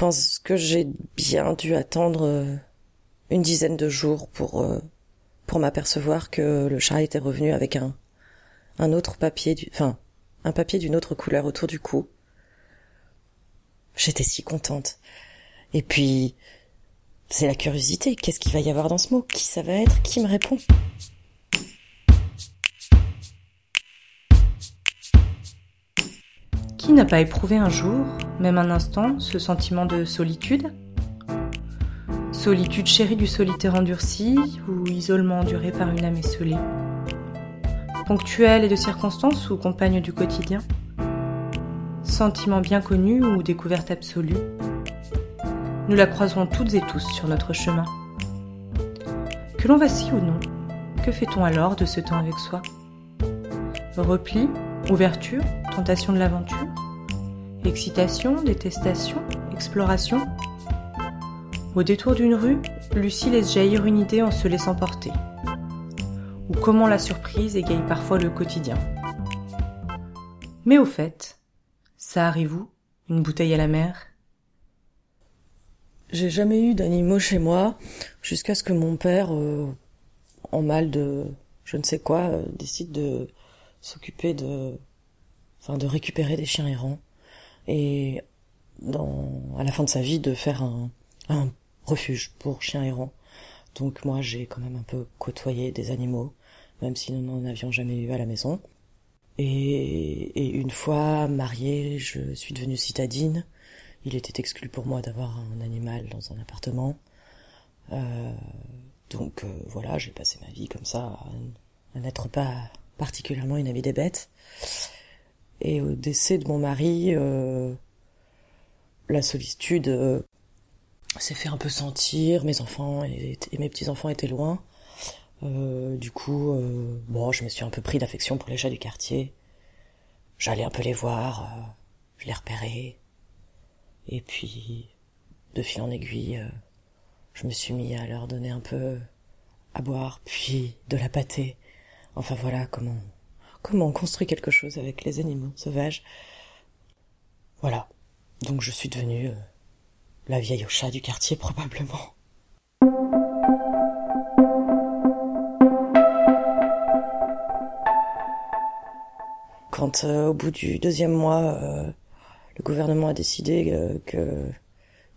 pense que j'ai bien dû attendre euh, une dizaine de jours pour euh, pour m'apercevoir que le chat était revenu avec un un autre papier, du, enfin un papier d'une autre couleur autour du cou. J'étais si contente. Et puis c'est la curiosité. Qu'est-ce qu'il va y avoir dans ce mot? Qui ça va être? Qui me répond? N'a pas éprouvé un jour, même un instant, ce sentiment de solitude. Solitude chérie du solitaire endurci ou isolement enduré par une âme esselée. Ponctuelle et de circonstances ou compagne du quotidien. Sentiment bien connu ou découverte absolue. Nous la croiserons toutes et tous sur notre chemin. Que l'on vacille ou non, que fait-on alors de ce temps avec soi? Repli, ouverture, tentation de l'aventure Excitation, détestation, exploration Au détour d'une rue, Lucie laisse jaillir une idée en se laissant porter. Ou comment la surprise égaye parfois le quotidien. Mais au fait, ça arrive où Une bouteille à la mer? J'ai jamais eu d'animaux chez moi jusqu'à ce que mon père, euh, en mal de je ne sais quoi, euh, décide de s'occuper de, enfin, de récupérer des chiens errants et dans, à la fin de sa vie de faire un, un refuge pour chiens errants. Donc moi j'ai quand même un peu côtoyé des animaux, même si nous n'en avions jamais eu à la maison. Et, et une fois mariée, je suis devenue citadine. Il était exclu pour moi d'avoir un animal dans un appartement. Euh, donc euh, voilà, j'ai passé ma vie comme ça, à, à n'être pas particulièrement une amie des bêtes. Et au décès de mon mari, euh, la solitude euh, s'est fait un peu sentir. Mes enfants et, mes petits enfants étaient loin. Euh, du coup, bon, je me suis un peu pris d'affection pour les chats du quartier. J'allais un peu les voir, je les repérais. Et puis, de fil en aiguille, je me suis mis à leur donner un peu à boire, puis de la pâtée. Enfin voilà comment comment on construit quelque chose avec les animaux sauvages? Voilà. Donc je suis devenue euh, la vieille au chat du quartier probablement. Quand euh, au bout du deuxième mois, euh, le gouvernement a décidé que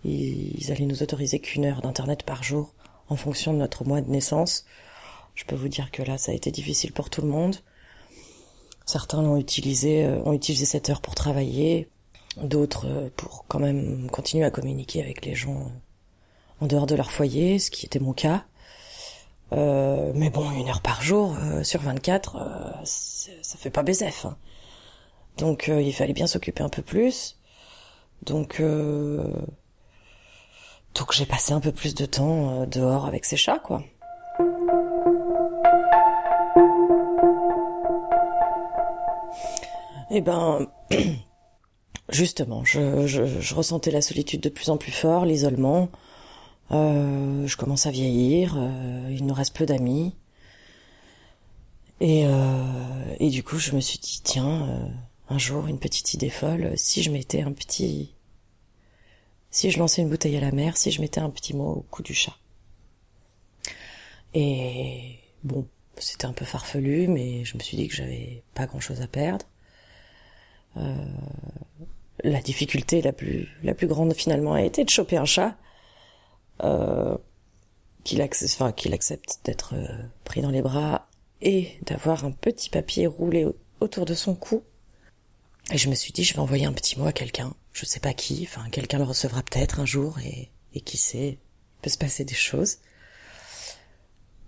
ils allaient nous autoriser qu'une heure d'internet par jour en fonction de notre mois de naissance, je peux vous dire que là ça a été difficile pour tout le monde. Certains l'ont utilisé, euh, ont utilisé cette heure pour travailler, d'autres euh, pour quand même continuer à communiquer avec les gens euh, en dehors de leur foyer, ce qui était mon cas. Mais bon, une heure par jour sur 24, euh, ça fait pas BZF. Hein. Donc il fallait bien s'occuper un peu plus. Donc donc j'ai passé un peu plus de temps dehors avec ces chats, quoi. Eh ben, justement, je, ressentais la solitude de plus en plus fort, l'isolement. Euh, je commence à vieillir, euh, il nous reste peu d'amis. Et, euh, et du coup, je me suis dit, tiens, euh, un jour, une petite idée folle, si je mettais un petit... Si je lançais une bouteille à la mer, si je mettais un petit mot au cou du chat. Et bon, c'était un peu farfelu, mais je me suis dit que j'avais pas grand-chose à perdre. Euh, la difficulté la plus la plus grande finalement a été de choper un chat euh, qu'il accepte, enfin, qu'il accepte d'être euh, pris dans les bras et d'avoir un petit papier roulé autour de son cou. Et je me suis dit, je vais envoyer un petit mot à quelqu'un, je sais pas qui, enfin quelqu'un le recevra peut-être un jour et, et qui sait, il peut se passer des choses.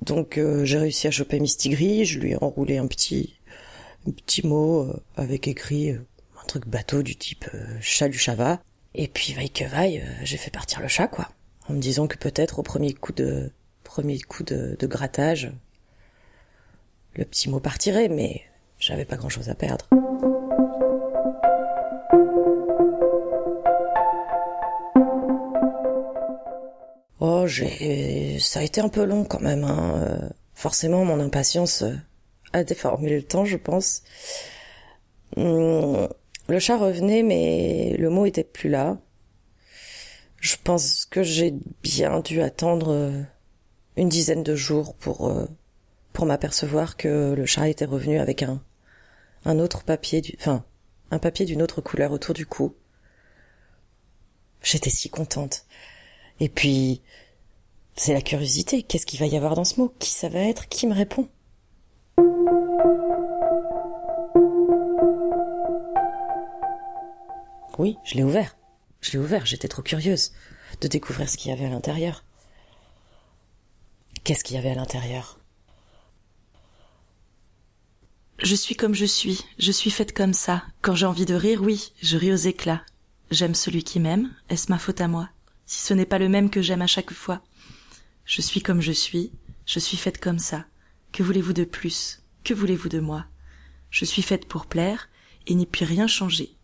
Donc euh, j'ai réussi à choper Mistigris, je lui ai enroulé un petit un petit mot avec écrit truc bateau du type euh, chat du chava. Et puis vaille que vaille, euh, j'ai fait partir le chat quoi, en me disant que peut-être au premier coup de premier coup de, grattage, le petit mot partirait, mais j'avais pas grand-chose à perdre. Oh, j'ai, ça a été un peu long quand même. Hein. Euh, forcément, mon impatience a déformé le temps, je pense. Hum, le chat revenait, mais le mot était plus là. Je pense que j'ai bien dû attendre euh, une dizaine de jours pour euh, pour m'apercevoir que le chat était revenu avec un un autre papier du enfin un papier d'une autre couleur autour du cou. J'étais si contente. Et puis c'est la curiosité. Qu'est-ce qu'il va y avoir dans ce mot? Qui ça va être? Qui me répond? Oui, je l'ai ouvert. Je l'ai ouvert, j'étais trop curieuse de découvrir ce qu'il y avait à l'intérieur. Qu'est-ce qu'il y avait à l'intérieur? Je suis comme je suis, je suis faite comme ça. Quand j'ai envie de rire, oui, je ris aux éclats. J'aime celui qui m'aime, est-ce ma faute à moi? Si ce n'est pas le même que j'aime à chaque fois. Je suis comme je suis, je suis faite comme ça. Que voulez-vous de plus? Que voulez-vous de moi? Je suis faite pour plaire, et n'y puis rien changer.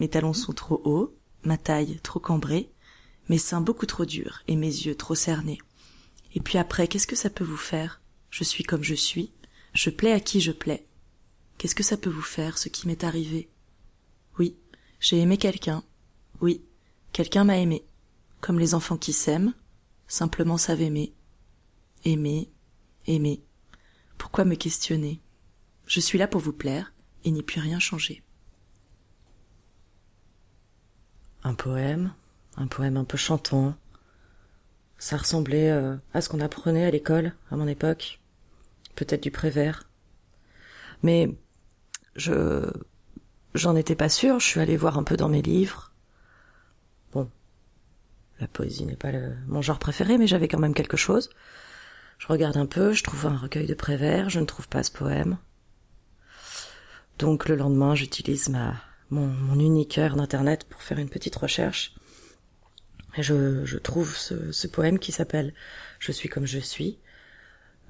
Mes talons sont trop hauts, ma taille trop cambrée, mes seins beaucoup trop durs et mes yeux trop cernés. Et puis après, qu'est-ce que ça peut vous faire? Je suis comme je suis, je plais à qui je plais. Qu'est-ce que ça peut vous faire, ce qui m'est arrivé? Oui, j'ai aimé quelqu'un. Oui, quelqu'un m'a aimé. Comme les enfants qui s'aiment, simplement savent aimer. Aimer, aimer. Pourquoi me questionner? Je suis là pour vous plaire et n'y puis rien changer. Un poème, un poème un peu chantant. Ça ressemblait euh, à ce qu'on apprenait à l'école à mon époque, peut-être du Prévert. Mais je j'en étais pas sûre, je suis allée voir un peu dans mes livres. Bon, la poésie n'est pas mon genre préféré, mais j'avais quand même quelque chose. Je regarde un peu, je trouve un recueil de Prévert, je ne trouve pas ce poème. Donc le lendemain, j'utilise ma mon, mon unique heure d'internet pour faire une petite recherche. Et je, je trouve ce, poème qui s'appelle Je suis comme je suis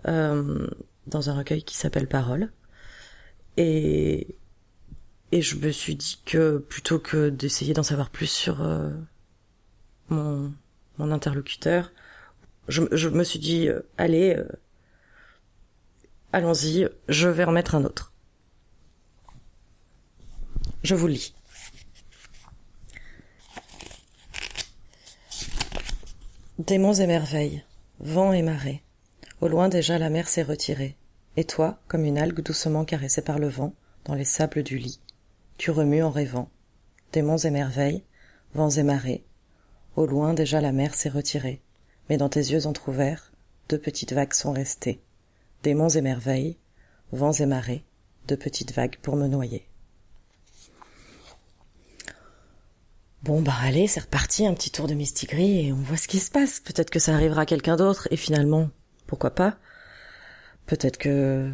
euh, dans un recueil qui s'appelle Parole. Et et je me suis dit que plutôt que d'essayer d'en savoir plus sur euh, mon mon interlocuteur, je, je me suis dit euh, allez euh, allons-y, je vais en mettre un autre. Je vous lis. Démons et merveilles, vent et marée. Au loin déjà la mer s'est retirée. Et toi, comme une algue doucement caressée par le vent, dans les sables du lit, tu remues en rêvant. Démons et merveilles, vents et marées. Au loin déjà la mer s'est retirée. Mais dans tes yeux entr'ouverts, deux petites vagues sont restées. Démons et merveilles, vents et marées, deux petites vagues pour me noyer. Bon bah allez, c'est reparti, un petit tour de Mistigris et on voit ce qui se passe. Peut-être que ça arrivera à quelqu'un d'autre et finalement, pourquoi pas Peut-être que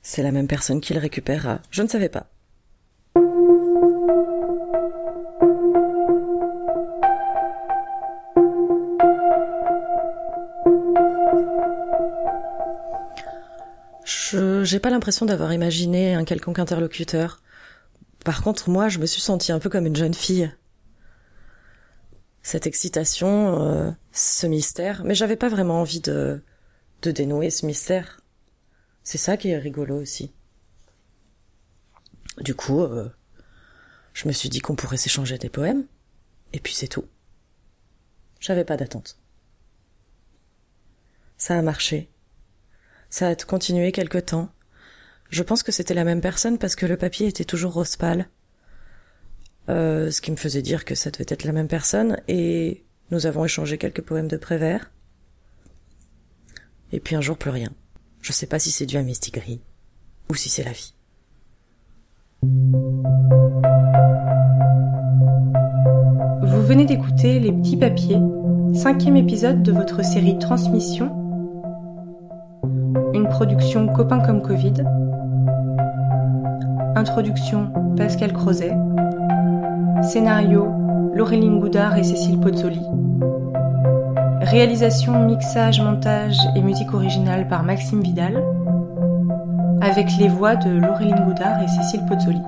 c'est la même personne qui le récupérera. Je ne savais pas. Je j'ai pas l'impression d'avoir imaginé un quelconque interlocuteur. Par contre, moi, je me suis sentie un peu comme une jeune fille cette excitation, euh, ce mystère, mais j'avais pas vraiment envie de, de dénouer ce mystère. C'est ça qui est rigolo aussi. Du coup, euh, je me suis dit qu'on pourrait s'échanger des poèmes, et puis c'est tout. J'avais pas d'attente. Ça a marché. Ça a continué quelque temps. Je pense que c'était la même personne parce que le papier était toujours rose pâle. Euh, ce qui me faisait dire que ça devait être la même personne, et nous avons échangé quelques poèmes de Prévert. Et puis un jour plus rien. Je sais pas si c'est dû à Mistigris, ou si c'est la vie. Vous venez d'écouter Les Petits Papiers, cinquième épisode de votre série Transmission, une production Copain comme Covid. Introduction Pascal Crozet. Scénario Laureline Goudard et Cécile Pozzoli. Réalisation, mixage, montage et musique originale par Maxime Vidal. Avec les voix de Laureline Goudard et Cécile Pozzoli.